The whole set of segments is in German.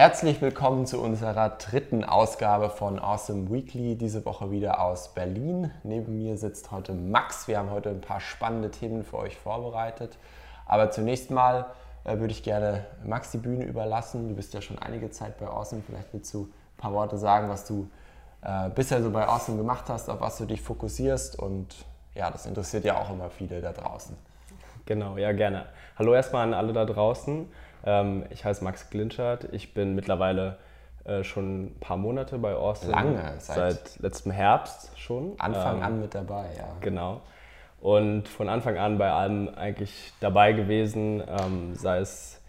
Herzlich willkommen zu unserer dritten Ausgabe von Awesome Weekly, diese Woche wieder aus Berlin. Neben mir sitzt heute Max. Wir haben heute ein paar spannende Themen für euch vorbereitet. Aber zunächst mal äh, würde ich gerne Max die Bühne überlassen. Du bist ja schon einige Zeit bei Awesome. Vielleicht willst du ein paar Worte sagen, was du äh, bisher so bei Awesome gemacht hast, auf was du dich fokussierst. Und ja, das interessiert ja auch immer viele da draußen. Genau, ja, gerne. Hallo erstmal an alle da draußen. Ähm, ich heiße Max Glinschert. Ich bin mittlerweile äh, schon ein paar Monate bei Austin. Lange, seit, seit letztem Herbst schon. Anfang ähm, an mit dabei, ja. Genau. Und von Anfang an bei allem eigentlich dabei gewesen, ähm, sei es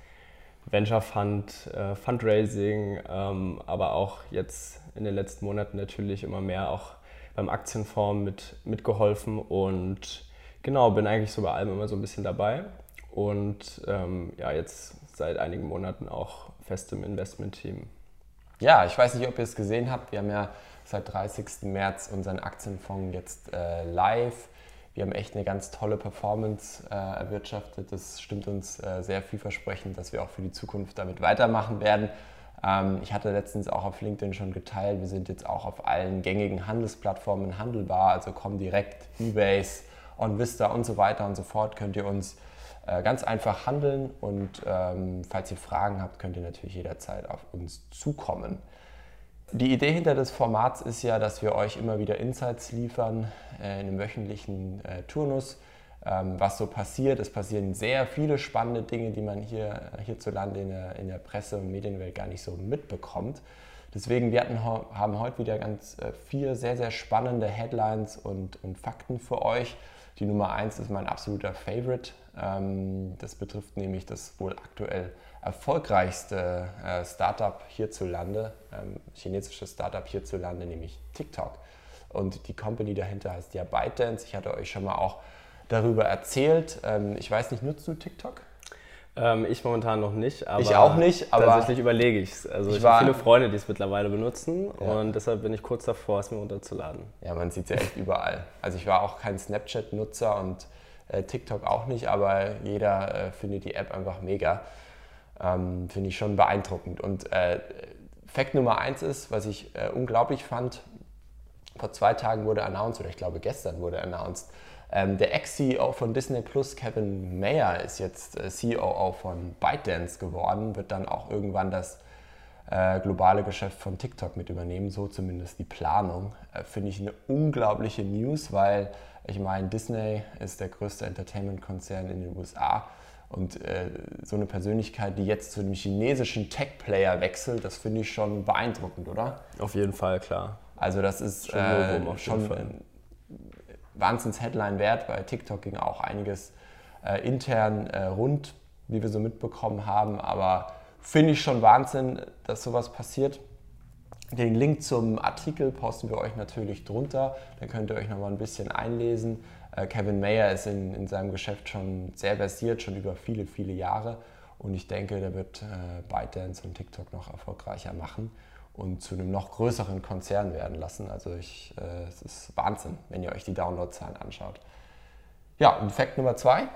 Venture Fund, äh, Fundraising, ähm, aber auch jetzt in den letzten Monaten natürlich immer mehr auch beim Aktienfonds mit, mitgeholfen und genau, bin eigentlich so bei allem immer so ein bisschen dabei. Und ähm, ja, jetzt seit einigen Monaten auch fest im Investment-Team. Ja, ich weiß nicht, ob ihr es gesehen habt. Wir haben ja seit 30. März unseren Aktienfonds jetzt äh, live. Wir haben echt eine ganz tolle Performance äh, erwirtschaftet. Das stimmt uns äh, sehr vielversprechend, dass wir auch für die Zukunft damit weitermachen werden. Ähm, ich hatte letztens auch auf LinkedIn schon geteilt, wir sind jetzt auch auf allen gängigen Handelsplattformen handelbar, also Comdirect, Ebase, OnVista und so weiter und so fort könnt ihr uns ganz einfach handeln und ähm, falls ihr Fragen habt, könnt ihr natürlich jederzeit auf uns zukommen. Die Idee hinter des Formats ist ja, dass wir euch immer wieder Insights liefern äh, in einem wöchentlichen äh, Turnus, ähm, was so passiert. Es passieren sehr viele spannende Dinge, die man hier hierzulande in der, in der Presse- und Medienwelt gar nicht so mitbekommt. Deswegen, wir hatten, haben heute wieder ganz äh, vier sehr, sehr spannende Headlines und, und Fakten für euch. Die Nummer eins ist mein absoluter Favorite. Ähm, das betrifft nämlich das wohl aktuell erfolgreichste äh, Startup hierzulande, ähm, chinesisches Startup hierzulande, nämlich TikTok. Und die Company dahinter heißt ja ByteDance. Ich hatte euch schon mal auch darüber erzählt. Ähm, ich weiß nicht, nutzt du TikTok? Ähm, ich momentan noch nicht, aber ich auch nicht, aber tatsächlich überlege ich es. Also ich, ich habe viele Freunde, die es mittlerweile benutzen ja. und deshalb bin ich kurz davor, es mir runterzuladen. Ja, man sieht es ja echt überall. Also ich war auch kein Snapchat-Nutzer und äh, TikTok auch nicht, aber jeder äh, findet die App einfach mega. Ähm, Finde ich schon beeindruckend. Und äh, Fakt Nummer eins ist, was ich äh, unglaublich fand, vor zwei Tagen wurde announced, oder ich glaube gestern wurde announced, ähm, der Ex-CEO von Disney Plus, Kevin Mayer, ist jetzt äh, COO von ByteDance geworden, wird dann auch irgendwann das äh, globale Geschäft von TikTok mit übernehmen, so zumindest die Planung. Äh, Finde ich eine unglaubliche News, weil ich meine, Disney ist der größte Entertainment-Konzern in den USA. Und äh, so eine Persönlichkeit, die jetzt zu einem chinesischen Tech-Player wechselt, das finde ich schon beeindruckend, oder? Auf jeden Fall, klar. Also das ist schon, äh, schon Wahnsinns-Headline wert. Bei TikTok ging auch einiges intern rund, wie wir so mitbekommen haben. Aber finde ich schon Wahnsinn, dass sowas passiert. Den Link zum Artikel posten wir euch natürlich drunter. Da könnt ihr euch noch mal ein bisschen einlesen. Äh, Kevin Mayer ist in, in seinem Geschäft schon sehr versiert, schon über viele, viele Jahre. Und ich denke, der wird äh, ByteDance und TikTok noch erfolgreicher machen und zu einem noch größeren Konzern werden lassen. Also ich, äh, es ist Wahnsinn, wenn ihr euch die Downloadzahlen anschaut. Ja, und Fakt Nummer zwei.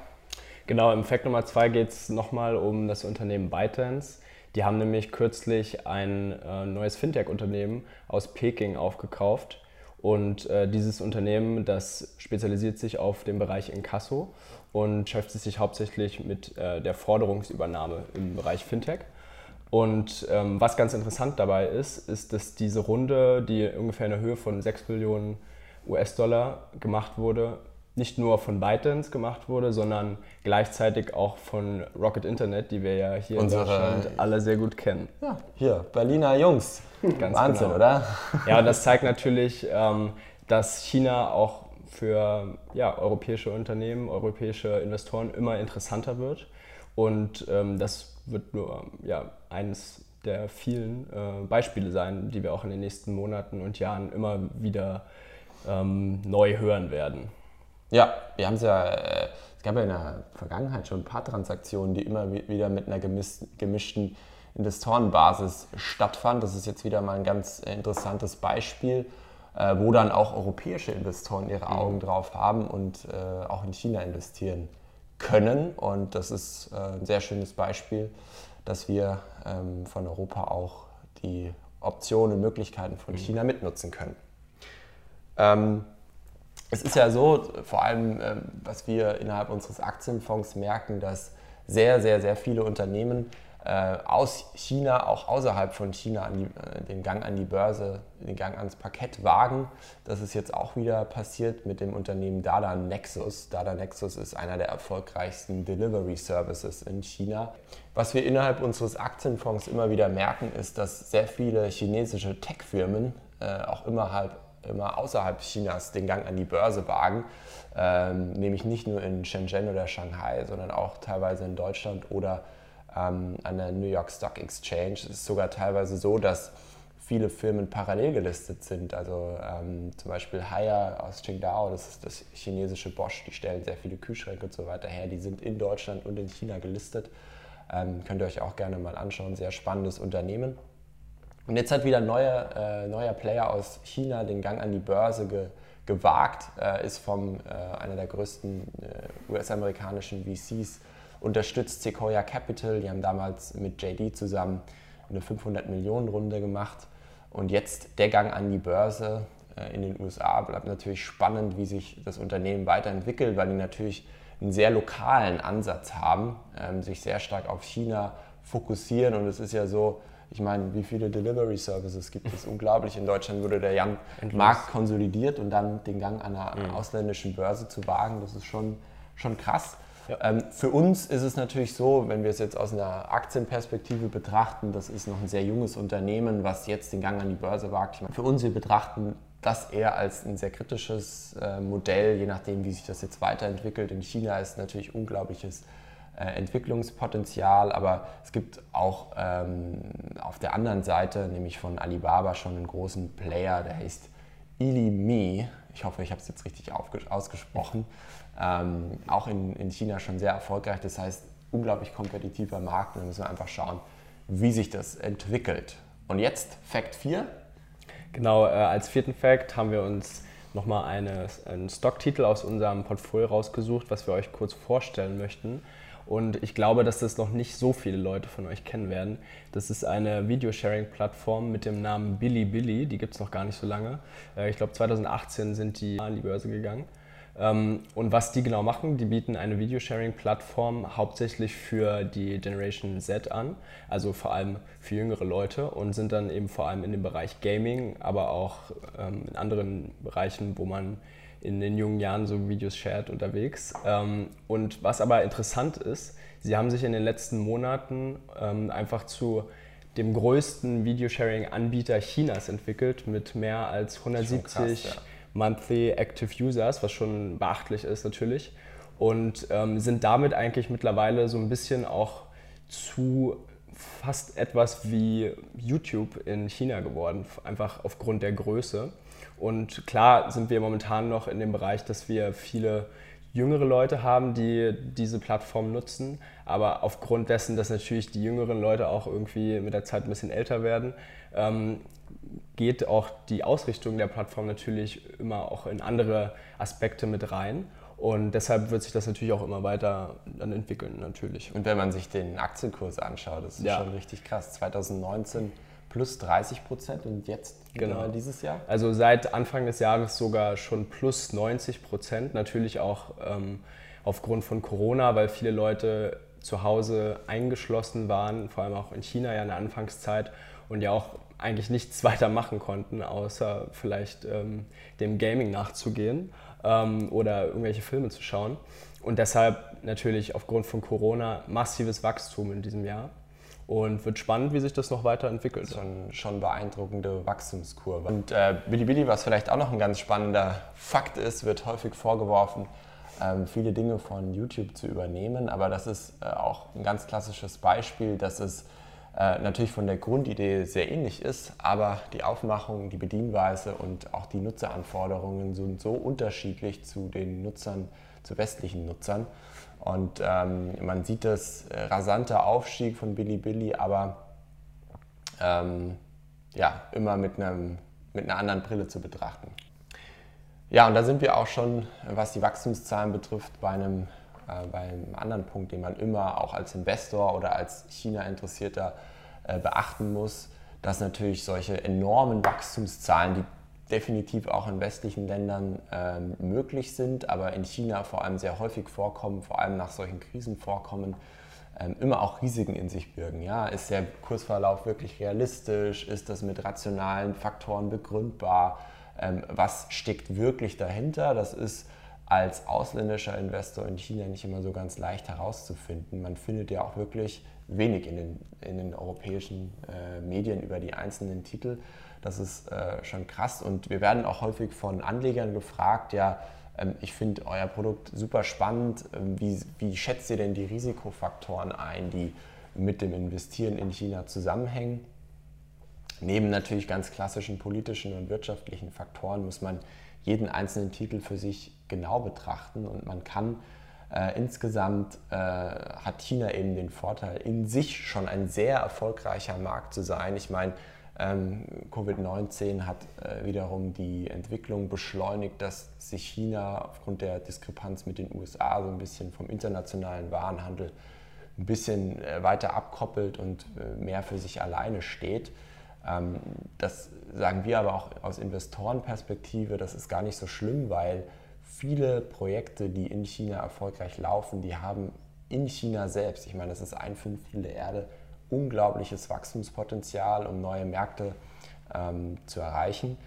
Genau, im Fakt Nummer zwei geht es nochmal um das Unternehmen ByteDance. Die haben nämlich kürzlich ein äh, neues Fintech-Unternehmen aus Peking aufgekauft. Und äh, dieses Unternehmen, das spezialisiert sich auf den Bereich Inkasso und beschäftigt sich hauptsächlich mit äh, der Forderungsübernahme im Bereich Fintech. Und ähm, was ganz interessant dabei ist, ist, dass diese Runde, die ungefähr in der Höhe von 6 Millionen US-Dollar gemacht wurde, nicht nur von ByteDance gemacht wurde, sondern gleichzeitig auch von Rocket Internet, die wir ja hier Unsere, in Deutschland alle sehr gut kennen. Ja, hier, Berliner Jungs. Ganz Wahnsinn, genau. oder? Ja, und das zeigt natürlich, ähm, dass China auch für ja, europäische Unternehmen, europäische Investoren immer interessanter wird. Und ähm, das wird nur ja, eines der vielen äh, Beispiele sein, die wir auch in den nächsten Monaten und Jahren immer wieder ähm, neu hören werden. Ja, wir haben es ja, äh, es gab ja in der Vergangenheit schon ein paar Transaktionen, die immer wieder mit einer gemischten Investorenbasis stattfanden. Das ist jetzt wieder mal ein ganz interessantes Beispiel, äh, wo dann auch europäische Investoren ihre mhm. Augen drauf haben und auch in China investieren können. Und das ist ein sehr schönes Beispiel dass wir ähm, von Europa auch die Optionen und Möglichkeiten von China mitnutzen können. Ähm, es ist ja so, vor allem, ähm, was wir innerhalb unseres Aktienfonds merken, dass sehr, sehr, sehr viele Unternehmen äh, aus China, auch außerhalb von China, die, äh, den Gang an die Börse, den Gang ans Parkett wagen. Das ist jetzt auch wieder passiert mit dem Unternehmen Dada Nexus. Dada Nexus ist einer der erfolgreichsten Delivery Services in China. Was wir innerhalb unseres Aktienfonds immer wieder merken, ist, dass sehr viele chinesische Tech-Firmen äh, auch immer, immer außerhalb Chinas den Gang an die Börse wagen. Ähm, nämlich nicht nur in Shenzhen oder Shanghai, sondern auch teilweise in Deutschland oder ähm, an der New York Stock Exchange. Es ist sogar teilweise so, dass viele Firmen parallel gelistet sind. Also ähm, zum Beispiel Haier aus Qingdao, das ist das chinesische Bosch, die stellen sehr viele Kühlschränke und so weiter her. Die sind in Deutschland und in China gelistet. Ähm, könnt ihr euch auch gerne mal anschauen. Sehr spannendes Unternehmen. Und jetzt hat wieder ein neuer, äh, neuer Player aus China den Gang an die Börse ge, gewagt, äh, ist vom äh, einer der größten äh, US-amerikanischen VCs unterstützt Sequoia Capital. Die haben damals mit JD zusammen eine 500 Millionen Runde gemacht. Und jetzt der Gang an die Börse äh, in den USA bleibt natürlich spannend, wie sich das Unternehmen weiterentwickelt, weil die natürlich einen sehr lokalen Ansatz haben, ähm, sich sehr stark auf China fokussieren. Und es ist ja so, ich meine, wie viele Delivery Services gibt es? Unglaublich. In Deutschland wurde der Jan Markt konsolidiert und dann den Gang an einer mhm. ausländischen Börse zu wagen, das ist schon, schon krass. Ja. Ähm, für uns ist es natürlich so, wenn wir es jetzt aus einer Aktienperspektive betrachten, das ist noch ein sehr junges Unternehmen, was jetzt den Gang an die Börse wagt. Meine, für uns, wir betrachten das eher als ein sehr kritisches äh, Modell, je nachdem, wie sich das jetzt weiterentwickelt. In China ist natürlich unglaubliches Entwicklungspotenzial, aber es gibt auch ähm, auf der anderen Seite, nämlich von Alibaba, schon einen großen Player, der heißt Ilimi. Ich hoffe, ich habe es jetzt richtig ausgesprochen ähm, auch in, in China schon sehr erfolgreich. Das heißt, unglaublich kompetitiver Markt und da müssen wir einfach schauen, wie sich das entwickelt. Und jetzt Fact 4. Genau, äh, als vierten Fact haben wir uns nochmal eine, einen Stocktitel aus unserem Portfolio rausgesucht, was wir euch kurz vorstellen möchten. Und ich glaube, dass das noch nicht so viele Leute von euch kennen werden. Das ist eine Videosharing-Plattform mit dem Namen Bilibili. Die gibt es noch gar nicht so lange. Äh, ich glaube, 2018 sind die an die Börse gegangen. Ähm, und was die genau machen, die bieten eine Videosharing-Plattform hauptsächlich für die Generation Z an, also vor allem für jüngere Leute und sind dann eben vor allem in dem Bereich Gaming, aber auch ähm, in anderen Bereichen, wo man in den jungen Jahren so Videos shared unterwegs. Ähm, und was aber interessant ist, sie haben sich in den letzten Monaten einfach zu dem größten Videosharing-Anbieter Chinas entwickelt mit mehr als 170 krass, ja Monthly Active Users, was schon beachtlich ist natürlich. Und ähm, sind damit eigentlich mittlerweile so ein bisschen auch zu fast etwas wie YouTube in China geworden, einfach aufgrund der Größe. Und klar sind wir momentan noch in dem Bereich, dass wir viele jüngere Leute haben, die diese Plattform nutzen. Aber aufgrund dessen, dass natürlich die jüngeren Leute auch irgendwie mit der Zeit ein bisschen älter werden, ähm, geht auch die Ausrichtung der Plattform natürlich immer auch in andere Aspekte mit rein. Und deshalb wird sich das natürlich auch immer weiter dann entwickeln, natürlich. Und wenn man sich den Aktienkurs anschaut, das ist ja. schon richtig krass. 2019 plus 30 Prozent und jetzt genau. dieses Jahr? Also seit Anfang des Jahres sogar schon plus 90 Prozent. Natürlich auch ähm, aufgrund von Corona, weil viele Leute zu Hause eingeschlossen waren, vor allem auch in China ja in der Anfangszeit und ja auch eigentlich nichts weiter machen konnten, außer vielleicht ähm, dem Gaming nachzugehen ähm, oder irgendwelche Filme zu schauen. Und deshalb natürlich aufgrund von Corona massives Wachstum in diesem Jahr. Und wird spannend, wie sich das noch weiterentwickelt. Schon, schon beeindruckende Wachstumskurve. Und äh, Bilibili, was vielleicht auch noch ein ganz spannender Fakt ist, wird häufig vorgeworfen, ähm, viele Dinge von YouTube zu übernehmen. Aber das ist äh, auch ein ganz klassisches Beispiel, dass es äh, natürlich von der Grundidee sehr ähnlich ist, aber die Aufmachung, die Bedienweise und auch die Nutzeranforderungen sind so unterschiedlich zu den Nutzern, zu westlichen Nutzern. Und ähm, man sieht das äh, rasante Aufstieg von Bilibili, aber ähm, ja, immer mit, einem, mit einer anderen Brille zu betrachten. Ja, und da sind wir auch schon, was die Wachstumszahlen betrifft, bei einem äh, beim anderen Punkt, den man immer auch als Investor oder als China-Interessierter äh, beachten muss, dass natürlich solche enormen Wachstumszahlen, die definitiv auch in westlichen Ländern ähm, möglich sind, aber in China vor allem sehr häufig vorkommen, vor allem nach solchen Krisen vorkommen, ähm, immer auch Risiken in sich birgen. Ja? Ist der Kursverlauf wirklich realistisch? Ist das mit rationalen Faktoren begründbar? Ähm, was steckt wirklich dahinter? Das ist als ausländischer Investor in China nicht immer so ganz leicht herauszufinden. Man findet ja auch wirklich wenig in den, in den europäischen äh, Medien über die einzelnen Titel. Das ist äh, schon krass und wir werden auch häufig von Anlegern gefragt, ja, ähm, ich finde euer Produkt super spannend. Ähm, wie, wie schätzt ihr denn die Risikofaktoren ein, die mit dem Investieren in China zusammenhängen? Neben natürlich ganz klassischen politischen und wirtschaftlichen Faktoren muss man jeden einzelnen Titel für sich genau betrachten und man kann äh, insgesamt äh, hat China eben den Vorteil, in sich schon ein sehr erfolgreicher Markt zu sein. Ich meine, ähm, Covid-19 hat äh, wiederum die Entwicklung beschleunigt, dass sich China aufgrund der Diskrepanz mit den USA so ein bisschen vom internationalen Warenhandel ein bisschen äh, weiter abkoppelt und äh, mehr für sich alleine steht. Ähm, das sagen wir aber auch aus Investorenperspektive, das ist gar nicht so schlimm, weil viele Projekte, die in China erfolgreich laufen, die haben in China selbst, ich meine, das ist ein Fünftel der Erde, unglaubliches Wachstumspotenzial, um neue Märkte ähm, zu erreichen.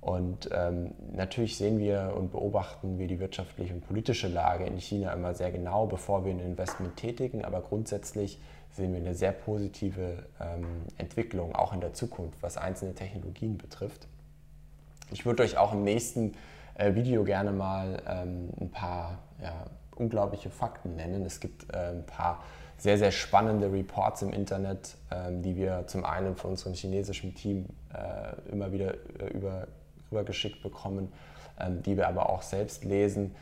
Und ähm, natürlich sehen wir und beobachten wir die wirtschaftliche und politische Lage in China immer sehr genau, bevor wir ein Investment tätigen. Aber grundsätzlich sehen wir eine sehr positive ähm, Entwicklung, auch in der Zukunft, was einzelne Technologien betrifft. Ich würde euch auch im nächsten äh, Video gerne mal ähm, ein paar ja, unglaubliche Fakten nennen. Es gibt äh, ein paar sehr, sehr spannende Reports im Internet, ähm, die wir zum einen von unserem chinesischen Team äh, immer wieder äh, über, rübergeschickt bekommen, ähm, die wir aber auch selbst lesen.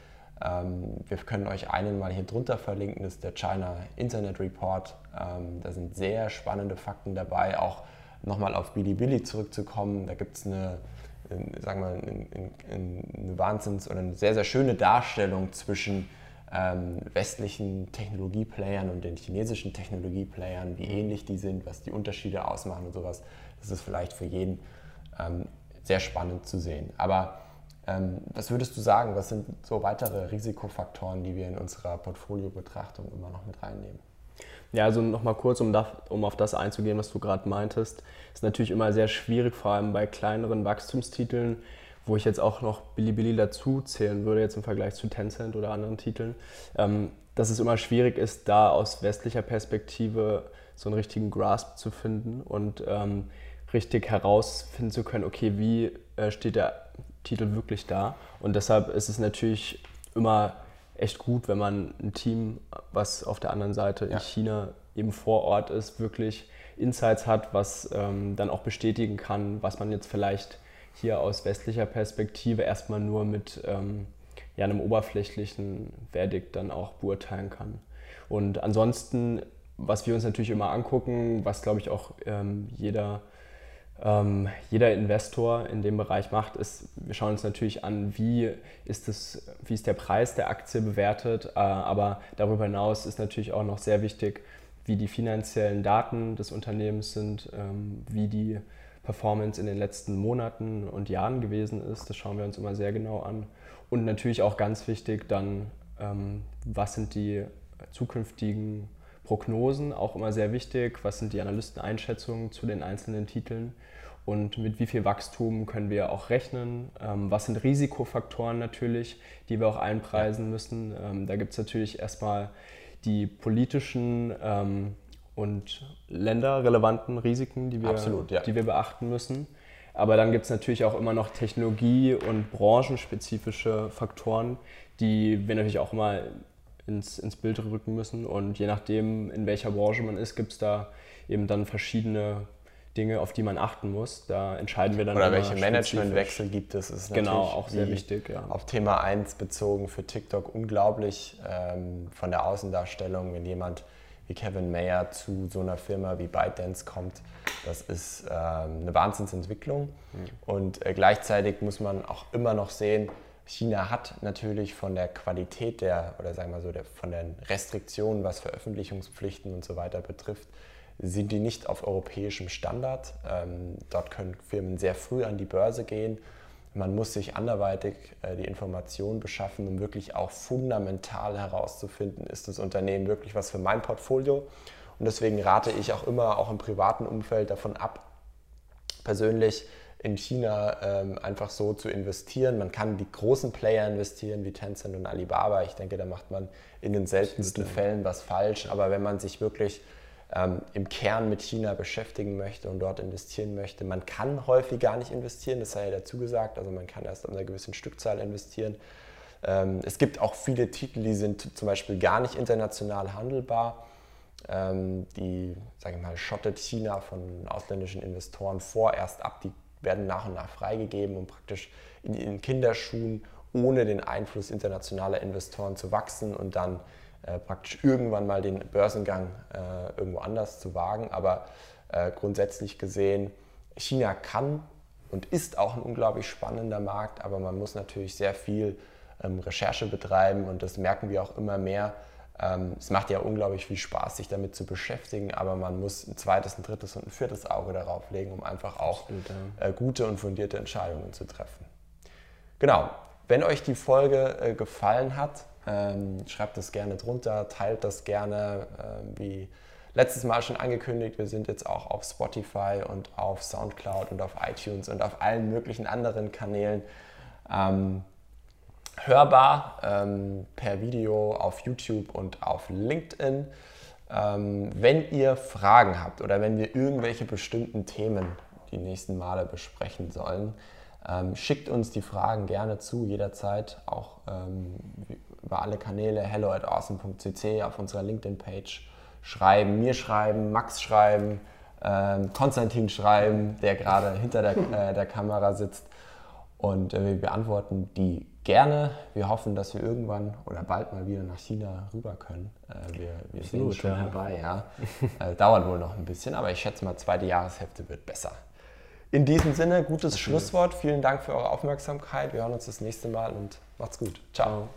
Ähm, wir können euch einen mal hier drunter verlinken, das ist der China Internet Report. Ähm, da sind sehr spannende Fakten dabei, auch nochmal auf Bilibili zurückzukommen. Da gibt es eine, sagen wir, eine, eine Wahnsinns- oder eine sehr, sehr schöne Darstellung zwischen ähm, westlichen Technologieplayern und den chinesischen Technologieplayern, wie ähnlich die sind, was die Unterschiede ausmachen und sowas. Das ist vielleicht für jeden ähm, sehr spannend zu sehen. Aber ähm, was würdest du sagen, was sind so weitere Risikofaktoren, die wir in unserer Portfoliobetrachtung immer noch mit reinnehmen? Ja, also nochmal kurz, um, da, um auf das einzugehen, was du gerade meintest. Ist natürlich immer sehr schwierig, vor allem bei kleineren Wachstumstiteln, wo ich jetzt auch noch Bilibili dazu zählen würde, jetzt im Vergleich zu Tencent oder anderen Titeln, ähm, dass es immer schwierig ist, da aus westlicher Perspektive so einen richtigen Grasp zu finden und ähm, richtig herausfinden zu können, okay, wie äh, steht der Titel wirklich da? Und deshalb ist es natürlich immer echt gut, wenn man ein Team, was auf der anderen Seite ja. in China eben vor Ort ist, wirklich Insights hat, was ähm, dann auch bestätigen kann, was man jetzt vielleicht hier aus westlicher Perspektive erstmal nur mit ähm, ja, einem oberflächlichen Verdikt dann auch beurteilen kann. Und ansonsten, was wir uns natürlich immer angucken, was glaube ich auch ähm, jeder, ähm, jeder Investor in dem Bereich macht, ist, wir schauen uns natürlich an, wie ist, das, wie ist der Preis der Aktie bewertet, äh, aber darüber hinaus ist natürlich auch noch sehr wichtig, wie die finanziellen Daten des Unternehmens sind, ähm, wie die Performance in den letzten Monaten und Jahren gewesen ist. Das schauen wir uns immer sehr genau an. Und natürlich auch ganz wichtig dann, ähm, was sind die zukünftigen Prognosen, auch immer sehr wichtig. Was sind die Analysteneinschätzungen zu den einzelnen Titeln? Und mit wie viel Wachstum können wir auch rechnen? Ähm, was sind Risikofaktoren natürlich, die wir auch einpreisen müssen? Ähm, da gibt es natürlich erstmal die politischen ähm, und länderrelevanten Risiken, die wir, Absolut, ja. die wir beachten müssen. Aber dann gibt es natürlich auch immer noch Technologie- und branchenspezifische Faktoren, die wir natürlich auch mal ins, ins Bild rücken müssen. Und je nachdem, in welcher Branche man ist, gibt es da eben dann verschiedene Dinge, auf die man achten muss. Da entscheiden wir dann. Oder welche Managementwechsel gibt es, ist genau, natürlich auch sehr wichtig. Ja. Auf Thema 1 bezogen für TikTok unglaublich ähm, von der Außendarstellung, wenn jemand wie Kevin Mayer zu so einer Firma wie ByteDance kommt. Das ist ähm, eine Wahnsinnsentwicklung. Mhm. Und äh, gleichzeitig muss man auch immer noch sehen, China hat natürlich von der Qualität der, oder sagen wir so, der, von den Restriktionen, was Veröffentlichungspflichten und so weiter betrifft, sind die nicht auf europäischem Standard. Ähm, dort können Firmen sehr früh an die Börse gehen. Man muss sich anderweitig äh, die Informationen beschaffen, um wirklich auch fundamental herauszufinden, ist das Unternehmen wirklich was für mein Portfolio. Und deswegen rate ich auch immer, auch im privaten Umfeld, davon ab, persönlich in China ähm, einfach so zu investieren. Man kann die großen Player investieren wie Tencent und Alibaba. Ich denke, da macht man in den seltensten Fällen was falsch. Aber wenn man sich wirklich ähm, im Kern mit China beschäftigen möchte und dort investieren möchte, man kann häufig gar nicht investieren, das sei ja dazu gesagt. Also man kann erst an einer gewissen Stückzahl investieren. Ähm, es gibt auch viele Titel, die sind zum Beispiel gar nicht international handelbar. Ähm, die, sage ich mal, schottet China von ausländischen Investoren vor, erst ab. Die werden nach und nach freigegeben, um praktisch in ihren Kinderschuhen ohne den Einfluss internationaler Investoren zu wachsen und dann äh, praktisch irgendwann mal den Börsengang äh, irgendwo anders zu wagen. Aber äh, grundsätzlich gesehen, China kann und ist auch ein unglaublich spannender Markt, aber man muss natürlich sehr viel ähm, Recherche betreiben und das merken wir auch immer mehr es macht ja unglaublich viel Spaß, sich damit zu beschäftigen, aber man muss ein zweites, ein drittes und ein viertes Auge darauf legen, um einfach auch. Äh, gute und fundierte Entscheidungen zu treffen. Genau, wenn euch die Folge äh, gefallen hat, ähm, schreibt das gerne drunter, teilt das gerne, ähm, wie letztes Mal schon angekündigt, wir sind jetzt auch auf Spotify und auf SoundCloud und auf iTunes und auf allen möglichen anderen Kanälen hörbar ähm, per Video auf YouTube und auf LinkedIn. Ähm, wenn ihr Fragen habt oder wenn wir irgendwelche bestimmten Themen die nächsten Male besprechen sollen, ähm, schickt uns die Fragen gerne zu, jederzeit, auch ähm, über alle Kanäle hello at awesome.cc auf unserer LinkedIn-Page schreiben, mir schreiben, Max schreiben, ähm, Konstantin schreiben, der gerade hinter der, äh, der Kamera sitzt. Und äh, wir beantworten die gerne. Wir hoffen, dass wir irgendwann oder bald mal wieder nach China rüber können. Äh, wir wir sind schon ja. herbei. Ja. äh, dauert wohl noch ein bisschen, aber ich schätze mal, zweite Jahreshälfte wird besser. In diesem Sinne, gutes Schlusswort. Vielen Dank für eure Aufmerksamkeit. Wir hören uns das nächste Mal und macht's gut. Ciao.